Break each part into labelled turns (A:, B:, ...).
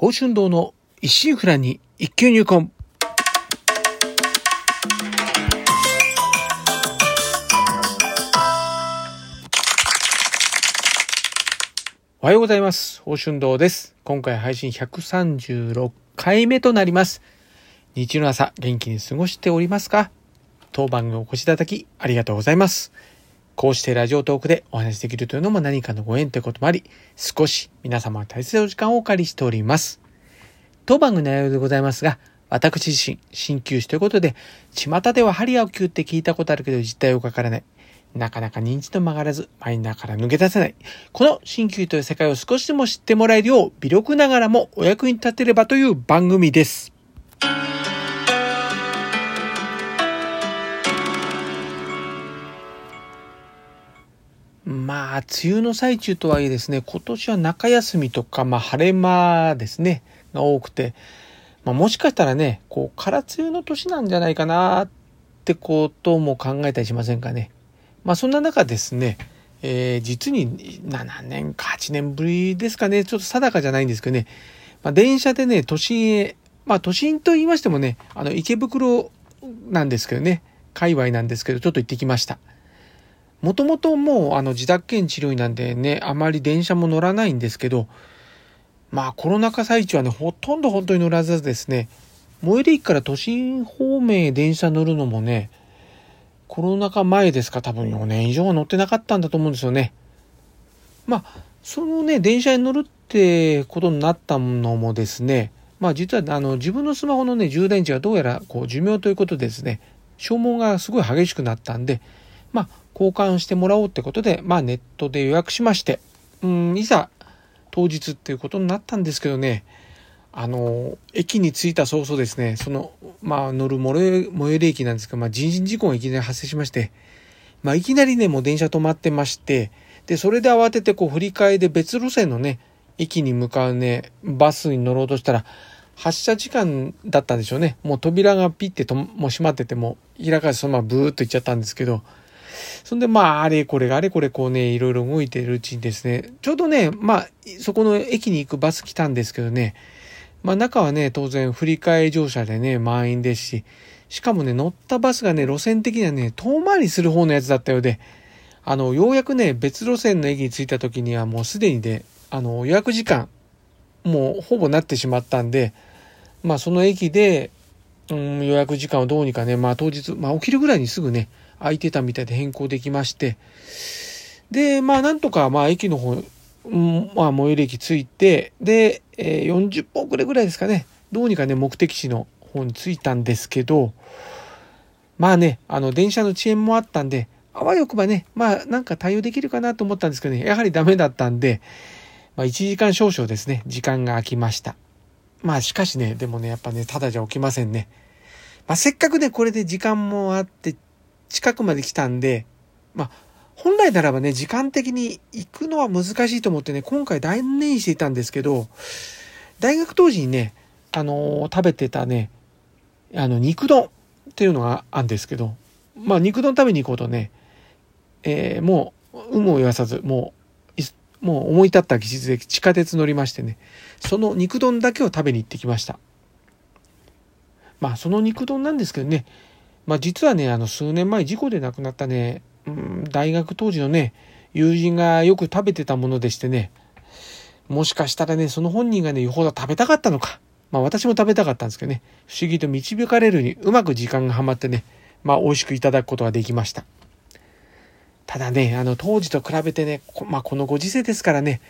A: 宝春堂の一心不乱に一級入魂。おはようございます。宝春堂です。今回配信136回目となります。日曜の朝、元気に過ごしておりますか？当番組お越しいただき、ありがとうございます。こうしてラジオトークでお話しできるというのも何かのご縁ということもあり、少し皆様の大切なお時間をお借りしております。当番組の内容でございますが、私自身、鍼灸師ということで、巷では針を灸って聞いたことあるけど実態をわからない。なかなか認知度曲がらず、マインダーから抜け出せない。この鍼灸という世界を少しでも知ってもらえるよう、微力ながらもお役に立てればという番組です。まあ、梅雨の最中とはいえですね、今年は中休みとか、まあ、晴れ間ですね、が多くて、まあ、もしかしたらね、こう、空梅雨の年なんじゃないかなってことも考えたりしませんかね。まあ、そんな中ですね、えー、実に7年か8年ぶりですかね、ちょっと定かじゃないんですけどね、まあ、電車でね、都心へ、まあ、都心と言いましてもね、あの、池袋なんですけどね、界隈なんですけど、ちょっと行ってきました。もともともうあの自宅兼治療医なんでね、あまり電車も乗らないんですけど、まあコロナ禍最中はね、ほとんど本当に乗らずですね、最寄り駅から都心方面へ電車乗るのもね、コロナ禍前ですか多分4年以上は乗ってなかったんだと思うんですよね。まあ、そのね、電車に乗るってことになったのもですね、まあ実はあの自分のスマホのね、充電池がどうやらこう寿命ということでですね、消耗がすごい激しくなったんで、まあ交換してもらおうってことで、まあネットで予約しまして、うん、いざ当日っていうことになったんですけどね、あの、駅に着いた早々ですね、その、まあ乗る最寄り駅なんですけど、まあ人身事故がいきなり発生しまして、まあいきなりね、もう電車止まってまして、で、それで慌ててこう振り替えで別路線のね、駅に向かうね、バスに乗ろうとしたら、発車時間だったんでしょうね。もう扉がピッてとも閉まってても、開かずそのままブーっと行っちゃったんですけど、そんでまあ、あれこれがあれこれこうね、いろいろ動いてるうちにですね、ちょうどね、まあ、そこの駅に行くバス来たんですけどね、まあ中はね、当然振り替え乗車でね、満員ですし、しかもね、乗ったバスがね、路線的にはね、遠回りする方のやつだったようで、あの、ようやくね、別路線の駅に着いた時にはもうすでにね、あの、予約時間、もうほぼなってしまったんで、まあその駅で、うん、予約時間をどうにかね、まあ当日、まあ起きるぐらいにすぐね、空いてたみたいで変更できまして、で、まあなんとか、まあ駅の方、うん、まあ最寄り駅着いて、で、えー、40分遅れぐらいですかね、どうにかね、目的地の方に着いたんですけど、まあね、あの電車の遅延もあったんで、あわよくばね、まあなんか対応できるかなと思ったんですけどね、やはりダメだったんで、まあ1時間少々ですね、時間が空きました。まあしかしね、でもね、やっぱね、ただじゃ起きませんね。まあせっかくね、これで時間もあって、近くまで来たんで、まあ、本来ならばね、時間的に行くのは難しいと思ってね、今回断念していたんですけど、大学当時にね、あのー、食べてたね、あの、肉丼っていうのがあるんですけど、まあ、肉丼食べに行こうとね、えー、もう、有無を言わさず、もう、もう思い立った技術で地下鉄乗りましてね、その肉丼だけを食べに行ってきました。まあ、その肉丼なんですけどね、まあ実はね、あの数年前事故で亡くなったね、うん、大学当時のね、友人がよく食べてたものでしてね、もしかしたらね、その本人がね、よほど食べたかったのか。まあ私も食べたかったんですけどね、不思議と導かれるにうまく時間がはまってね、まあ美味しくいただくことができました。ただね、あの当時と比べてね、まあこのご時世ですからね、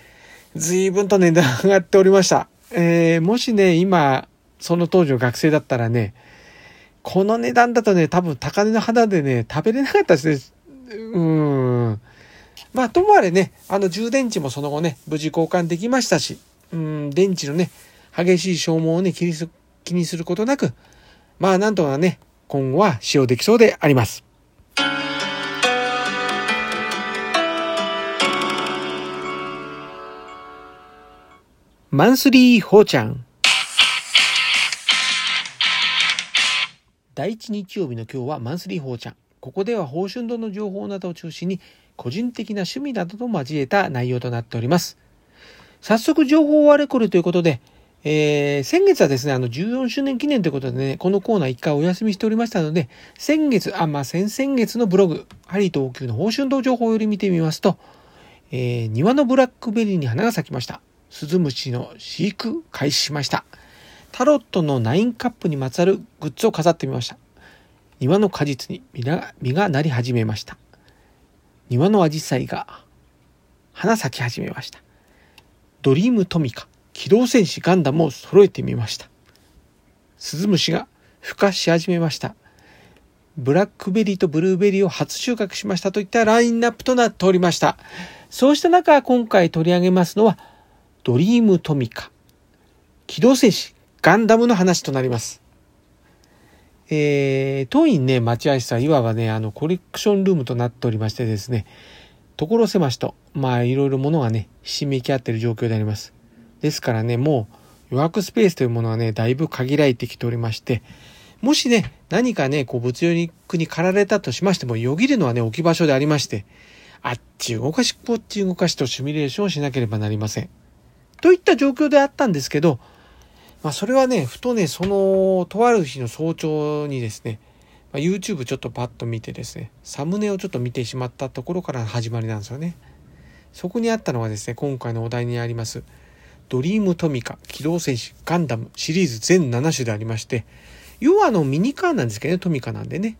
A: 随分と値段上がっておりました。えー、もしね、今、その当時の学生だったらね、この値段だとね、多分高値の肌でね、食べれなかったですね。うん。まあ、ともあれね、あの充電池もその後ね、無事交換できましたし、うん、電池のね、激しい消耗をね、気にす気にすることなく、まあ、なんとかね、今後は使用できそうであります。マンスリーほうちゃん。第1日曜日の今日はマンスリーほうちゃん。ここでは宝春堂の情報などを中心に個人的な趣味などと交えた内容となっております。早速情報をあれこれということで、えー、先月はですね、あの、14周年記念ということでね、このコーナー一回お休みしておりましたので、先月、あ、まあ、先々月のブログ、ハリー東急の報春道情報より見てみますと、えー、庭のブラックベリーに花が咲きました。スズムシの飼育開始しました。タロットのナインカップにまつわるグッズを飾ってみました。庭の果実に実が実がなり始めました。庭のアジサイが花咲き始めました。ドリームトミカ、機動戦士ガンダムを揃えてみました。スズムシが孵化し始めました。ブラックベリーとブルーベリーを初収穫しましたといったラインナップとなっておりました。そうした中、今回取り上げますのは、ドリームトミカ、機動戦士ガンダムの話となります。えー、当院ね、待合室はいわばね、あの、コレクションルームとなっておりましてですね、所狭しと、まあ、いろいろものがね、ひしめき合ってる状況であります。ですからね、もう予約スペースというものはね、だいぶ限られてきておりまして、もしね、何かね、こう物欲に駆られたとしましても、よぎるのはね、置き場所でありまして、あっち動かし、こっち動かしとシミュレーションをしなければなりません。といった状況であったんですけど、まあ、それはね、ふとね、その、とある日の早朝にですね、まあ、YouTube ちょっとパッと見てですね、サムネをちょっと見てしまったところから始まりなんですよね。そこにあったのはですね、今回のお題にあります、ドリームトミカ、機動戦士、ガンダムシリーズ全7種でありまして、要はあのミニカーなんですけどね、トミカなんでね。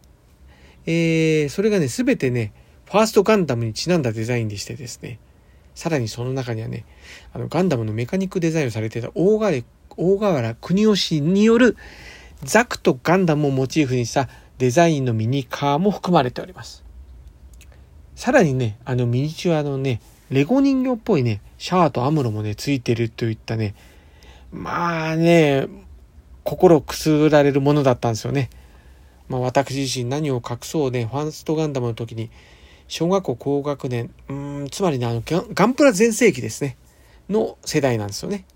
A: えー、それがね、すべてね、ファーストガンダムにちなんだデザインでしてですね、さらにその中にはね、あのガンダムのメカニックデザインをされていた大河大河原国吉によるザクとガンダムをモチーフにしたデザインのミニカーも含まれております。さらにね、あのミニチュアのね、レゴ人形っぽいね、シャアとアムロもね、ついてるといったね、まあね、心くすぐられるものだったんですよね。まあ私自身何を隠そうね、ファーストガンダムの時に、小学校高学年、うん、つまりね、あの、ガンプラ全盛期ですね、の世代なんですよね。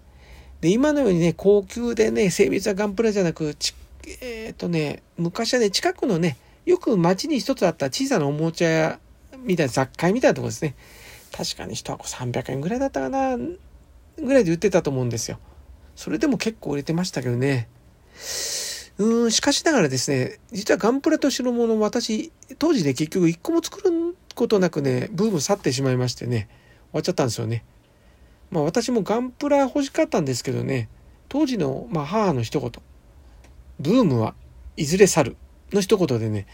A: で、今のようにね、高級でね、精密なガンプラじゃなく、えっ、ー、とね、昔はね、近くのね、よく街に一つあった小さなおもちゃ屋みたいな雑貨屋みたいなとこですね。確かに1箱300円ぐらいだったかな、ぐらいで売ってたと思うんですよ。それでも結構売れてましたけどね。うん、しかしながらですね、実はガンプラと白物私、当時ね、結局一個も作ることなくね、ブーム去ってしまいましてね、終わっちゃったんですよね。まあ私もガンプラ欲しかったんですけどね、当時の、まあ、母の一言、ブームはいずれ去るの一言でね、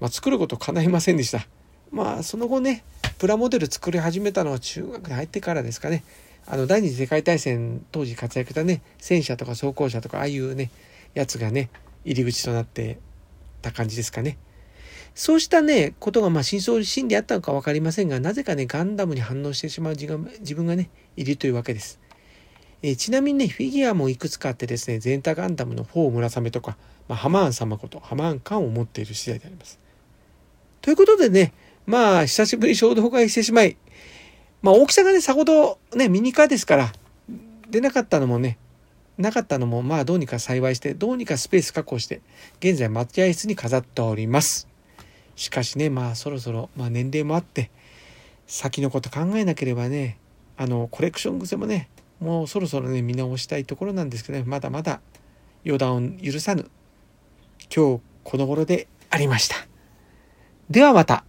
A: まあ、作ること叶いませんでした。まあその後ね、プラモデル作り始めたのは中学に入ってからですかね。あの第二次世界大戦当時活躍したね、戦車とか装甲車とかああいうね、やつがね、入り口となってた感じですかね。そうしたね、ことがまあ真相心理あったのか分かりませんが、なぜかね、ガンダムに反応してしまう自分がね、いるというわけです。えー、ちなみにね、フィギュアもいくつかあってですね、ゼンタガンダムのフォー村雨とか、まあ、ハマーン様ことハマーンカンを持っている次第であります。ということでね、まあ、久しぶりに衝動買いしてしまい、まあ、大きさがね、さほどね、ミニカーですから、出なかったのもね、なかったのも、まあ、どうにか幸いして、どうにかスペース確保して、現在、待合室に飾っております。しかしね、まあ、そろそろ、まあ、年齢もあって、先のこと考えなければね、あの、コレクション癖もね、もうそろそろね、見直したいところなんですけどね、まだまだ予断を許さぬ、今日この頃でありました。ではまた。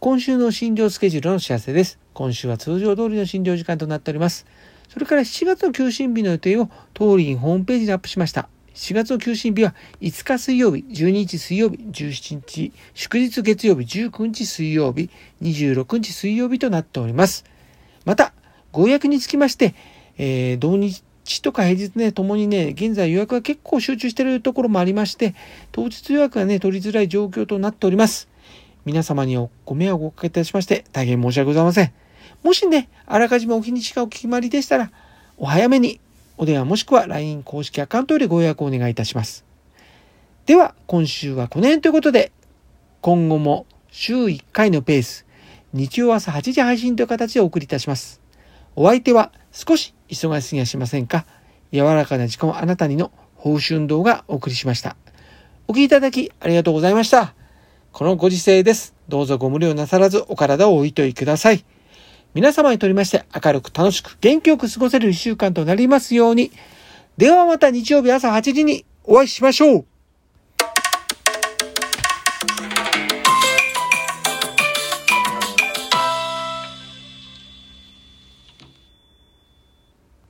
A: 今週の診療スケジュールの知らせです。今週は通常通りの診療時間となっております。それから7月の休診日の予定を当院ホームページにアップしました。7月の休診日は5日水曜日、12日水曜日、17日祝日月曜日、19日水曜日、26日水曜日となっております。また、ご予約につきまして、えー、同日とか平日ね、ともにね、現在予約が結構集中しているところもありまして、当日予約がね、取りづらい状況となっております。皆様にご迷惑をおかけいたしまして、大変申し訳ございません。もしね、あらかじめお日にちがお決まりでしたら、お早めにお電話もしくは LINE 公式アカウントよりご予約をお願いいたします。では、今週はこの辺ということで、今後も週1回のペース、日曜朝8時配信という形でお送りいたします。お相手は少し忙しすぎはしませんか？柔らかな時間をあなたにの報春動画お送りしました。お聴きいただきありがとうございました。このご時世です。どうぞご無理をなさらずお体をおいといください。皆様にとりまして明るく楽しく元気よく過ごせる一週間となりますように。ではまた日曜日朝8時にお会いしましょう